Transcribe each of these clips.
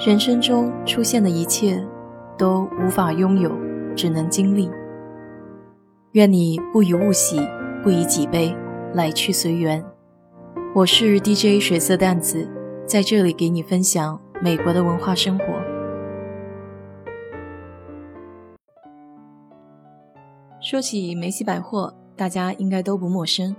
人生中出现的一切，都无法拥有，只能经历。愿你不以物喜，不以己悲，来去随缘。我是 DJ 水色淡子，在这里给你分享美国的文化生活。说起梅西百货，大家应该都不陌生。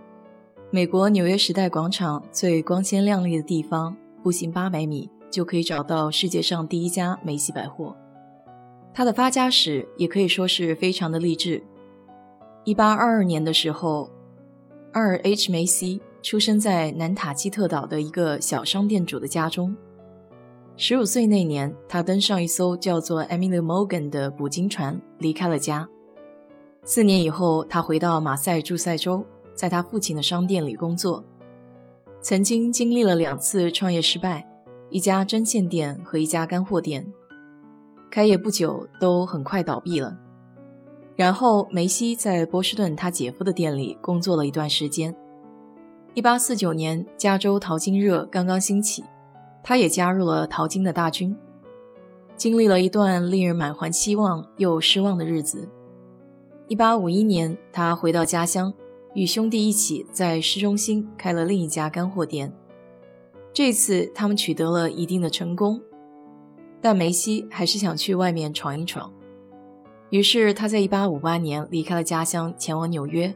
美国纽约时代广场最光鲜亮丽的地方，步行八百米。就可以找到世界上第一家梅西百货。它的发家史也可以说是非常的励志。一八二二年的时候，二 H 梅西出生在南塔基特岛的一个小商店主的家中。十五岁那年，他登上一艘叫做 Emily Morgan 的捕鲸船，离开了家。四年以后，他回到马赛诸塞州，在他父亲的商店里工作。曾经经历了两次创业失败。一家针线店和一家干货店，开业不久都很快倒闭了。然后梅西在波士顿他姐夫的店里工作了一段时间。一八四九年，加州淘金热刚刚兴起，他也加入了淘金的大军，经历了一段令人满怀希望又失望的日子。一八五一年，他回到家乡，与兄弟一起在市中心开了另一家干货店。这次他们取得了一定的成功，但梅西还是想去外面闯一闯。于是他在1858年离开了家乡，前往纽约，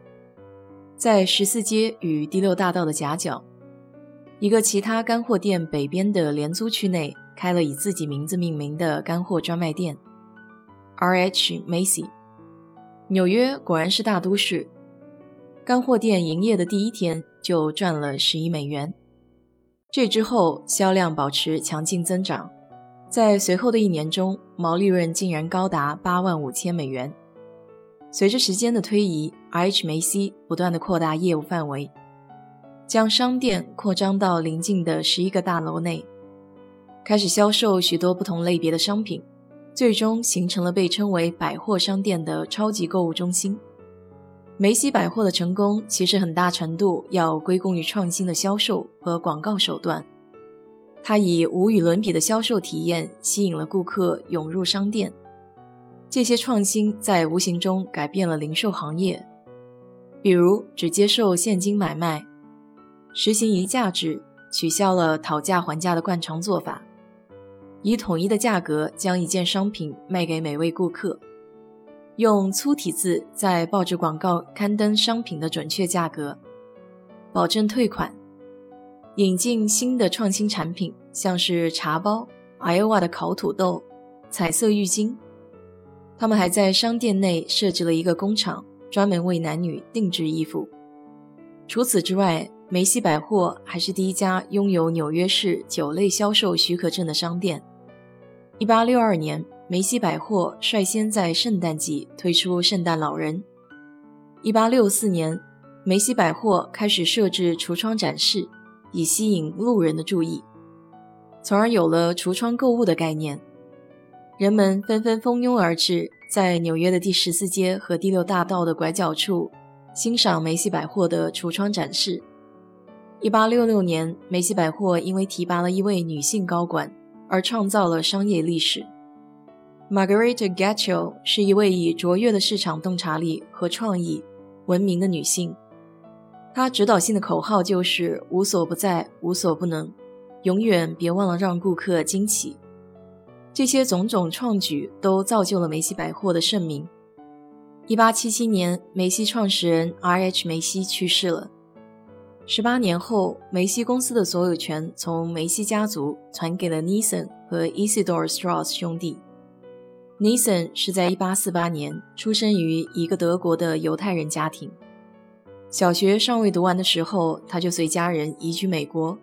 在十四街与第六大道的夹角，一个其他干货店北边的廉租区内，开了以自己名字命名的干货专卖店 ——R.H. Macy。纽约果然是大都市，干货店营业的第一天就赚了十亿美元。这之后，销量保持强劲增长，在随后的一年中，毛利润竟然高达八万五千美元。随着时间的推移，R.H. 梅西不断的扩大业务范围，将商店扩张到邻近的十一个大楼内，开始销售许多不同类别的商品，最终形成了被称为百货商店的超级购物中心。梅西百货的成功其实很大程度要归功于创新的销售和广告手段。它以无与伦比的销售体验吸引了顾客涌入商店。这些创新在无形中改变了零售行业，比如只接受现金买卖，实行一价制，取消了讨价还价的惯常做法，以统一的价格将一件商品卖给每位顾客。用粗体字在报纸广告刊登商品的准确价格，保证退款。引进新的创新产品，像是茶包、艾欧瓦的烤土豆、彩色浴巾。他们还在商店内设置了一个工厂，专门为男女定制衣服。除此之外，梅西百货还是第一家拥有纽约市酒类销售许可证的商店。一八六二年。梅西百货率先在圣诞季推出圣诞老人。1864年，梅西百货开始设置橱窗展示，以吸引路人的注意，从而有了橱窗购物的概念。人们纷纷蜂拥而至，在纽约的第十四街和第六大道的拐角处欣赏梅西百货的橱窗展示。1866年，梅西百货因为提拔了一位女性高管而创造了商业历史。Margaret Gatchell 是一位以卓越的市场洞察力和创意闻名的女性。她指导性的口号就是“无所不在，无所不能”，永远别忘了让顾客惊奇。这些种种创举都造就了梅西百货的盛名。1877年，梅西创始人 R.H. 梅西去世了。十八年后，梅西公司的所有权从梅西家族传给了 Nissan 和 Isidor Strauss 兄弟。Nissan 是在1848年出生于一个德国的犹太人家庭。小学尚未读完的时候，他就随家人移居美国。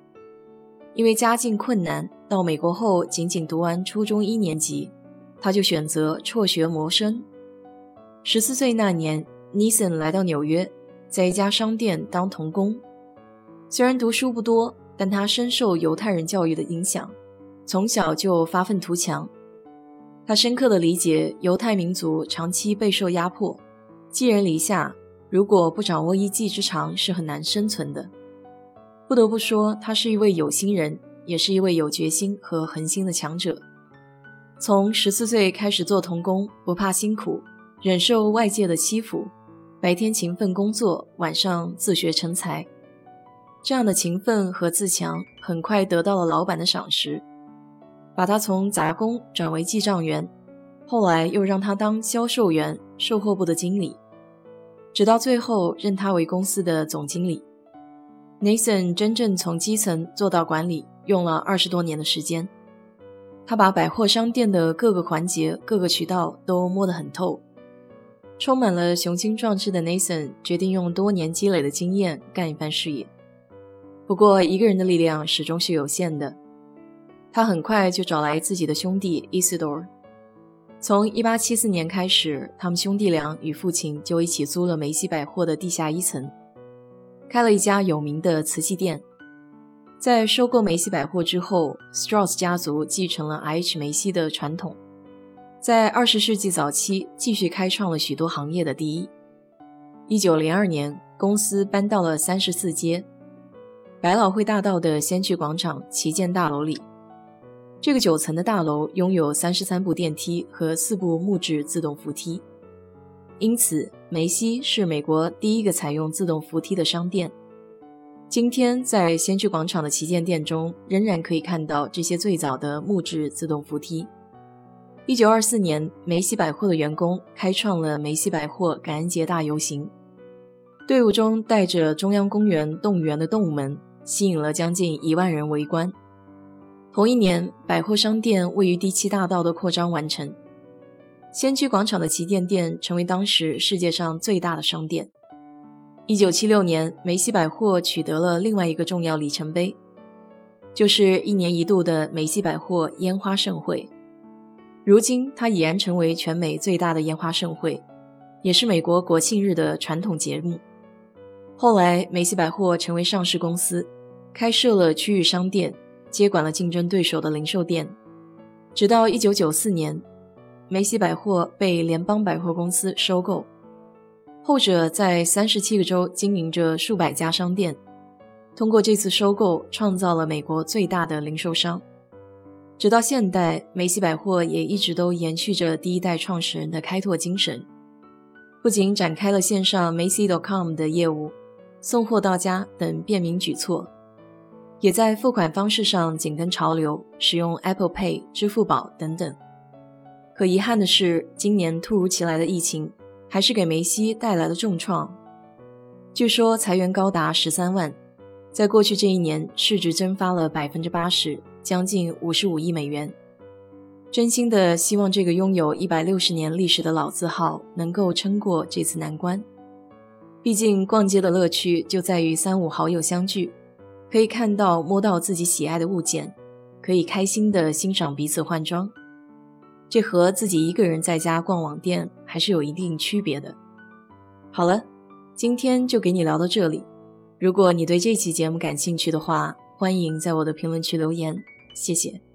因为家境困难，到美国后仅仅读完初中一年级，他就选择辍学谋生。十四岁那年，Nissan 来到纽约，在一家商店当童工。虽然读书不多，但他深受犹太人教育的影响，从小就发愤图强。他深刻的理解犹太民族长期备受压迫，寄人篱下，如果不掌握一技之长是很难生存的。不得不说，他是一位有心人，也是一位有决心和恒心的强者。从十四岁开始做童工，不怕辛苦，忍受外界的欺负，白天勤奋工作，晚上自学成才。这样的勤奋和自强，很快得到了老板的赏识，把他从杂工转为记账员，后来又让他当销售员、售后部的经理，直到最后任他为公司的总经理。Nathan 真正从基层做到管理，用了二十多年的时间。他把百货商店的各个环节、各个渠道都摸得很透。充满了雄心壮志的 Nathan 决定用多年积累的经验干一番事业。不过，一个人的力量始终是有限的。他很快就找来自己的兄弟 Isidore。从1874年开始，他们兄弟俩与父亲就一起租了梅西百货的地下一层，开了一家有名的瓷器店。在收购梅西百货之后，Strauss 家族继承了 I.H. 梅西的传统，在二十世纪早期继续开创了许多行业的第一。一九零二年，公司搬到了三十四街百老汇大道的先驱广场旗舰大楼里。这个九层的大楼拥有三十三部电梯和四部木质自动扶梯，因此梅西是美国第一个采用自动扶梯的商店。今天在先驱广场的旗舰店中，仍然可以看到这些最早的木质自动扶梯。一九二四年，梅西百货的员工开创了梅西百货感恩节大游行，队伍中带着中央公园动物园的动物们，吸引了将近一万人围观。同一年，百货商店位于第七大道的扩张完成，先驱广场的旗舰店成为当时世界上最大的商店。一九七六年，梅西百货取得了另外一个重要里程碑，就是一年一度的梅西百货烟花盛会。如今，它已然成为全美最大的烟花盛会，也是美国国庆日的传统节目。后来，梅西百货成为上市公司，开设了区域商店，接管了竞争对手的零售店。直到一九九四年，梅西百货被联邦百货公司收购。后者在三十七个州经营着数百家商店，通过这次收购，创造了美国最大的零售商。直到现代，梅西百货也一直都延续着第一代创始人的开拓精神，不仅展开了线上 Macy.com 的业务、送货到家等便民举措，也在付款方式上紧跟潮流，使用 Apple Pay、支付宝等等。可遗憾的是，今年突如其来的疫情。还是给梅西带来了重创。据说裁员高达十三万，在过去这一年，市值蒸发了百分之八十，将近五十五亿美元。真心的希望这个拥有一百六十年历史的老字号能够撑过这次难关。毕竟逛街的乐趣就在于三五好友相聚，可以看到摸到自己喜爱的物件，可以开心的欣赏彼此换装。这和自己一个人在家逛网店还是有一定区别的。好了，今天就给你聊到这里。如果你对这期节目感兴趣的话，欢迎在我的评论区留言，谢谢。